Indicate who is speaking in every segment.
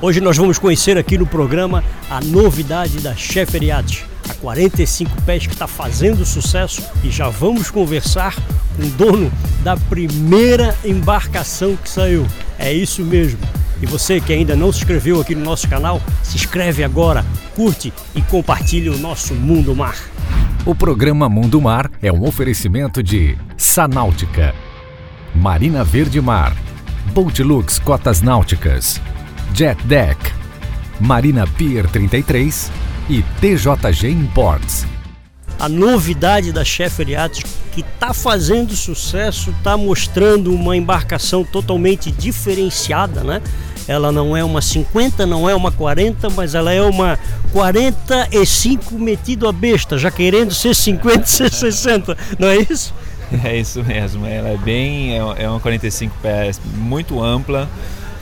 Speaker 1: Hoje nós vamos conhecer aqui no programa a novidade da Chefer Yacht, a 45 pés que está fazendo sucesso e já vamos conversar com o dono da primeira embarcação que saiu. É isso mesmo. E você que ainda não se inscreveu aqui no nosso canal, se inscreve agora, curte e compartilhe o nosso Mundo Mar.
Speaker 2: O programa Mundo Mar é um oferecimento de Sanáutica, Marina Verde Mar, Boatlux Cotas Náuticas, Jet Deck, Marina Pier 33 e TJG Imports.
Speaker 1: A novidade da Sheffield Yachts que está fazendo sucesso, está mostrando uma embarcação totalmente diferenciada, né? Ela não é uma 50, não é uma 40, mas ela é uma 45 metido a besta, já querendo ser 50, ser 60, não é isso?
Speaker 3: É isso mesmo, ela é bem, é, é uma 45 pés muito ampla,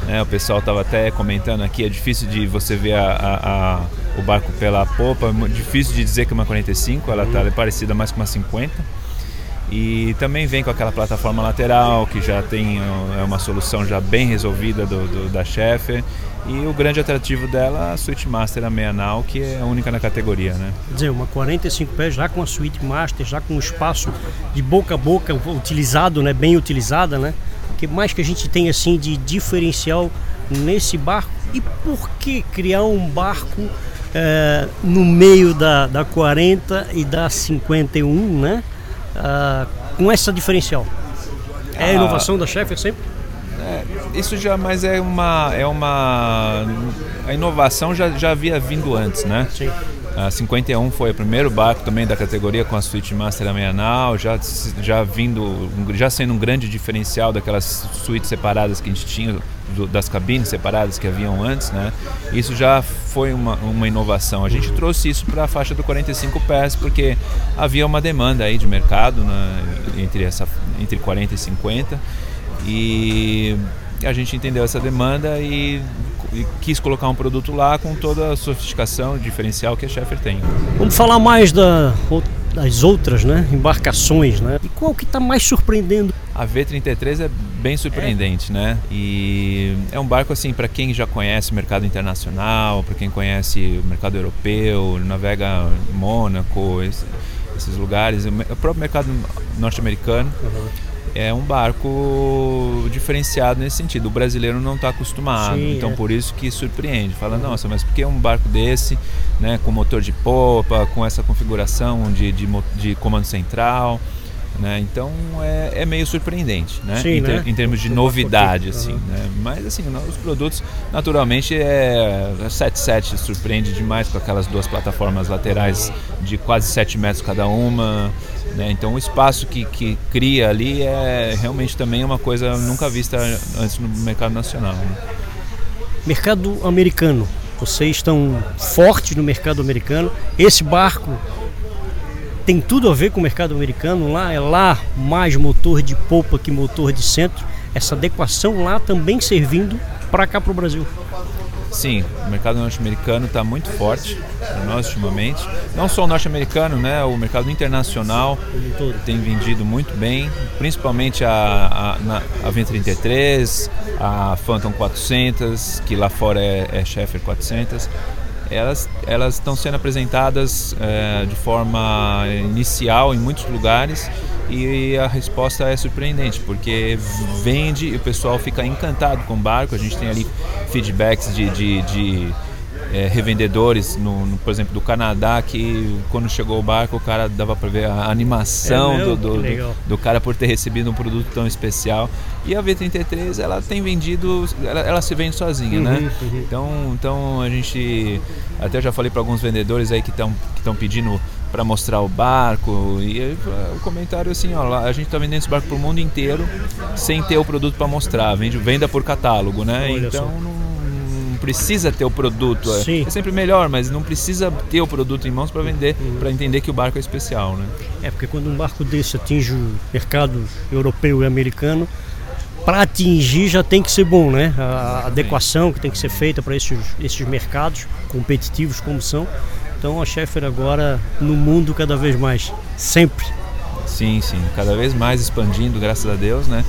Speaker 3: né? o pessoal estava até comentando aqui, é difícil de você ver a, a, a, o barco pela popa, é difícil de dizer que é uma 45, ela está parecida mais com uma 50. E também vem com aquela plataforma lateral, que já tem é uma solução já bem resolvida do, do da Sheffer. E o grande atrativo dela, a Suite Master a meia nau, que é a única na categoria, né?
Speaker 1: Quer dizer, uma 45 pés já com a Suite Master, já com o espaço de boca a boca utilizado, né? Bem utilizada, né? O que mais que a gente tem assim de diferencial nesse barco? E por que criar um barco é, no meio da, da 40 e da 51, né? Uh, com essa diferencial? É a inovação ah, da Sheffield sempre?
Speaker 3: É, isso já, mas é uma, é uma, a inovação já, já havia vindo antes, né?
Speaker 1: Sim.
Speaker 3: A 51 foi o primeiro barco também da categoria com a Suite Master Amenal, já, já vindo, já sendo um grande diferencial daquelas suítes separadas que a gente tinha, do, das cabines separadas que haviam antes, né? Isso já foi uma, uma inovação. A gente trouxe isso para a faixa do 45 pés porque havia uma demanda aí de mercado né, entre, essa, entre 40 e 50 e a gente entendeu essa demanda e e quis colocar um produto lá com toda a sofisticação diferencial que a Sheffer tem.
Speaker 1: Vamos falar mais da, das outras né, embarcações, né? E qual que está mais surpreendendo?
Speaker 3: A V33 é bem surpreendente, é. né? E é um barco assim para quem já conhece o mercado internacional, para quem conhece o mercado europeu, navega em Mônaco, esses lugares, o próprio mercado norte-americano. Uhum é um barco diferenciado nesse sentido. O brasileiro não está acostumado, Sim, então é. por isso que surpreende. Fala, nossa, mas por que um barco desse, né, com motor de popa, com essa configuração de, de, de comando central? Né? Então é, é, meio surpreendente, né?
Speaker 1: Sim,
Speaker 3: em,
Speaker 1: ter, né?
Speaker 3: em, termos de novidade, assim, uhum. né? Mas assim, os produtos, naturalmente, é a 77 surpreende demais com aquelas duas plataformas laterais de quase 7 metros cada uma. Né? Então o espaço que, que cria ali é realmente também uma coisa nunca vista antes no mercado nacional. Né?
Speaker 1: Mercado americano. Vocês estão fortes no mercado americano. Esse barco tem tudo a ver com o mercado americano. Lá é lá mais motor de polpa que motor de centro. Essa adequação lá também servindo para cá para o Brasil.
Speaker 3: Sim, o mercado norte-americano está muito forte para nós ultimamente. Não só o norte-americano, né? O mercado internacional tem vendido muito bem, principalmente a, a, a V33, a Phantom 400, que lá fora é, é Sheffer 400 elas elas estão sendo apresentadas é, de forma inicial em muitos lugares e a resposta é surpreendente porque vende e o pessoal fica encantado com o barco. A gente tem ali feedbacks de, de, de é, revendedores, no, no, por exemplo, do Canadá, que quando chegou o barco o cara dava para ver a animação é do, do, do, do, cara por ter recebido um produto tão especial. E a V33 ela tem vendido, ela, ela se vende sozinha, né? uhum, né? Uhum. Então, então a gente, até já falei para alguns vendedores aí que estão que pedindo para mostrar o barco e o comentário assim, ó, a gente está vendendo esse barco para o mundo inteiro sem ter o produto para mostrar, vende venda por catálogo, né? Olha então não precisa ter o produto. É, Sim. É sempre melhor, mas não precisa ter o produto em mãos para vender, uhum. para entender que o barco é especial, né?
Speaker 1: É porque quando um barco desse atinge o mercado europeu e americano, para atingir já tem que ser bom, né? A adequação que tem que ser feita para esses, esses mercados competitivos como são. Então a Schaeffer agora no mundo cada vez mais, sempre.
Speaker 3: Sim, sim, cada vez mais expandindo, graças a Deus, né?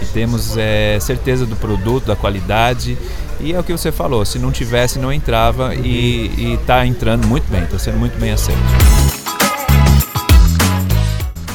Speaker 3: E temos é, certeza do produto, da qualidade E é o que você falou, se não tivesse, não entrava e está entrando muito bem, está sendo muito bem aceito.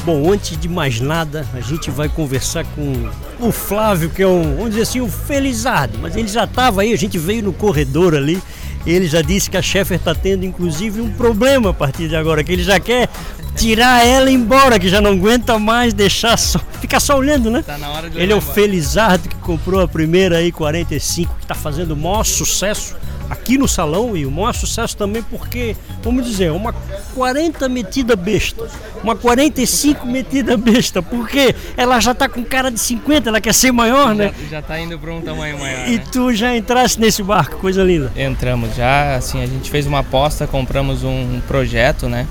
Speaker 1: Bom, antes de mais nada, a gente vai conversar com o Flávio, que é um, vamos dizer assim, um felizardo, mas ele já estava aí, a gente veio no corredor ali, ele já disse que a Sheffer está tendo inclusive um problema a partir de agora, que ele já quer tirar ela embora, que já não aguenta mais deixar só, ficar só olhando, né?
Speaker 4: Tá na hora de
Speaker 1: Ele é o. Felizardo que comprou a primeira aí 45, que está fazendo o maior sucesso aqui no salão e o maior sucesso também porque, vamos dizer, uma 40 metida besta, uma 45 metida besta, porque ela já tá com cara de 50, ela quer ser maior, né?
Speaker 4: Já, já tá indo para um tamanho maior.
Speaker 1: E
Speaker 4: né?
Speaker 1: tu já entraste nesse barco, coisa linda.
Speaker 4: Entramos já, assim, a gente fez uma aposta, compramos um projeto, né?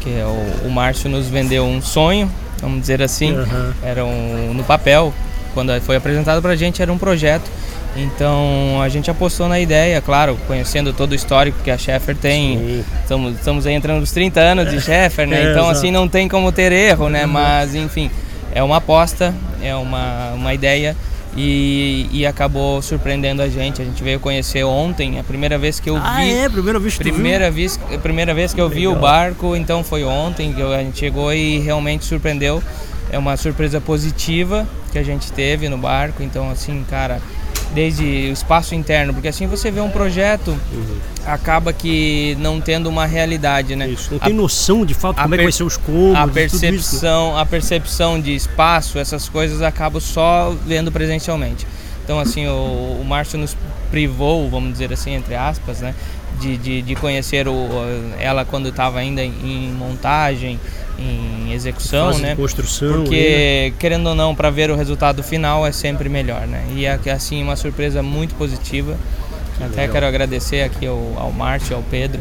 Speaker 4: Que é o, o Márcio nos vendeu um sonho, vamos dizer assim.
Speaker 1: Aham.
Speaker 4: Era um, no papel, quando foi apresentado pra gente, era um projeto. Então a gente apostou na ideia, claro, conhecendo todo o histórico que a Sheffer tem.
Speaker 1: Sim.
Speaker 4: Estamos, estamos aí entrando nos 30 anos de Sheffer, né?
Speaker 1: É,
Speaker 4: então
Speaker 1: exato.
Speaker 4: assim não tem como ter erro, né? Mas enfim, é uma aposta, é uma, uma ideia e, e acabou surpreendendo a gente. A gente veio conhecer ontem, a primeira vez que eu
Speaker 1: Ah,
Speaker 4: vi.
Speaker 1: é? Primeira vez que tu viu?
Speaker 4: Primeira vez, primeira vez que eu vi o
Speaker 1: Legal.
Speaker 4: barco, então foi ontem que a gente chegou e realmente surpreendeu. É uma surpresa positiva que a gente teve no barco, então assim, cara, desde o espaço interno, porque assim você vê um projeto, acaba que não tendo uma realidade, né?
Speaker 1: Isso, não
Speaker 4: A-
Speaker 1: tem noção de fato como é que vai ser os cômodos
Speaker 4: a
Speaker 1: tudo isso. né?
Speaker 4: percepção, a percepção de espaço, essas coisas acabo só vendo presencialmente. Então assim, o, o Márcio nos privou, vamos dizer assim, entre aspas, né, de, de, de conhecer o, ela quando estava ainda em montagem, em execução,
Speaker 1: Fase
Speaker 4: né?
Speaker 1: construção. aí, né?
Speaker 4: Porque, querendo ou não, para ver o resultado final é sempre melhor, né? E é assim, uma surpresa muito positiva. Até quero agradecer aqui ao, ao Márcio ao Pedro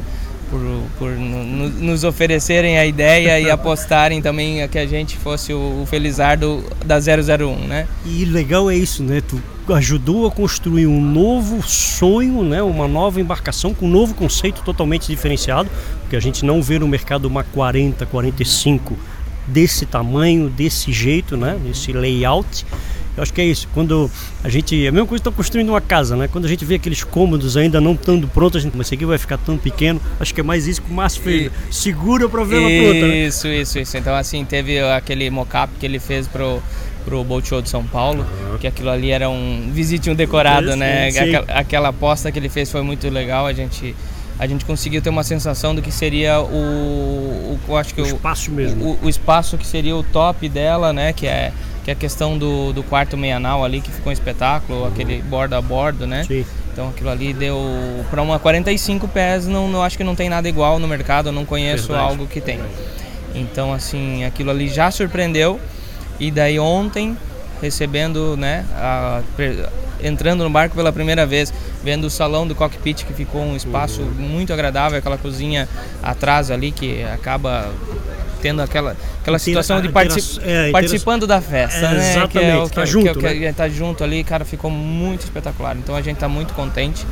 Speaker 4: por, por no- nos oferecerem a ideia e apostarem também a que a gente fosse o, o Felizardo da 001, né?
Speaker 1: E legal é isso, né? Tu ajudou a construir um novo sonho, né? Uma nova embarcação com um novo conceito totalmente diferenciado, porque a gente não vê no mercado uma 40, 45 desse tamanho, desse jeito, né? Desse layout. Eu acho que é isso. Quando a gente. É a mesma coisa está construindo uma casa, né? Quando a gente vê aqueles cômodos ainda não estando prontos, a gente. Mas esse aqui vai ficar tão pequeno. Acho que é mais isso que o Márcio fez. Segura para ver ela pronta, né?
Speaker 4: Isso, isso, isso. Então, assim, teve aquele mock-up que ele fez pro, pro Boat Show de São Paulo, que aquilo ali era um visitinho decorado, né?
Speaker 1: sim.
Speaker 4: Aquela, aquela aposta que ele fez foi muito legal. A gente, a gente conseguiu ter uma sensação do que seria o. o acho que
Speaker 1: O
Speaker 4: o,
Speaker 1: espaço mesmo.
Speaker 4: o, o espaço que seria o top dela, né? Que é, que é a questão do, do quarto meianal ali, que ficou um espetáculo, aquele bordo a bordo, né?
Speaker 1: Sim.
Speaker 4: Então aquilo ali deu para uma 45 pés, não, não acho que não tem nada igual no mercado, eu não conheço
Speaker 1: Verdade.
Speaker 4: algo que tem. Então assim, aquilo ali já surpreendeu. E daí ontem, recebendo, né, a- entrando no barco pela primeira vez, vendo o salão do cockpit que ficou um espaço muito agradável, aquela cozinha atrás ali que acaba tendo aquela aquela
Speaker 1: Intera-
Speaker 4: situação de
Speaker 1: é,
Speaker 4: participando da festa,
Speaker 1: É,
Speaker 4: né? Que é o que,
Speaker 1: tá
Speaker 4: que-
Speaker 1: junto,
Speaker 4: que-
Speaker 1: né?
Speaker 4: que- tá junto ali, cara, ficou muito espetacular. Então a gente tá muito contente.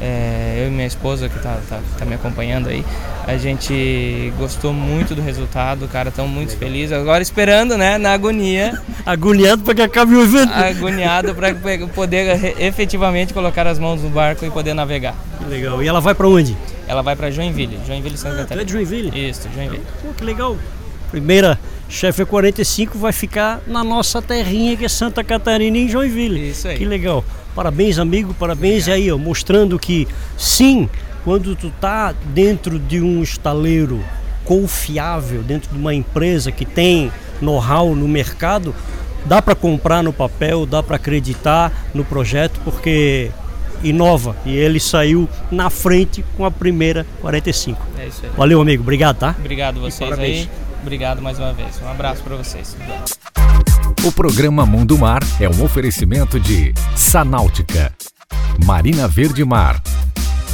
Speaker 4: É, eu e minha esposa que tá, tá, tá me acompanhando aí, a gente gostou muito do resultado, cara, estão muito felizes. Agora esperando, né, na agonia,
Speaker 1: Agoniado para que acabe o evento.
Speaker 4: agoniado para poder efetivamente colocar as mãos no barco e poder navegar.
Speaker 1: Que legal. E ela vai para onde?
Speaker 4: Ela vai para Joinville, Joinville, Santa
Speaker 1: Tu é
Speaker 4: Catarina.
Speaker 1: de Joinville?
Speaker 4: Isso, Joinville.
Speaker 1: Pô, que legal. Primeira chefe 45 vai ficar na nossa terrinha que é Santa Catarina em Joinville.
Speaker 4: Isso aí.
Speaker 1: Que legal. Parabéns, amigo, parabéns e aí, ó, mostrando que sim, quando tu tá dentro de um estaleiro confiável, dentro de uma empresa que tem know-how no mercado, dá para comprar no papel, dá para acreditar no projeto, porque inova e ele saiu na frente com a primeira 45.
Speaker 4: É isso aí.
Speaker 1: Valeu, amigo. Obrigado, tá?
Speaker 4: Obrigado vocês aí. Obrigado mais uma vez. Um abraço para vocês.
Speaker 2: O programa Mundo Mar é um oferecimento de Sanáutica, Marina Verde Mar,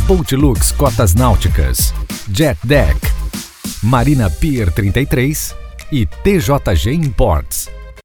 Speaker 2: Boatlux Cotas Náuticas, Jet Deck, Marina Pier 33 e TJG Imports.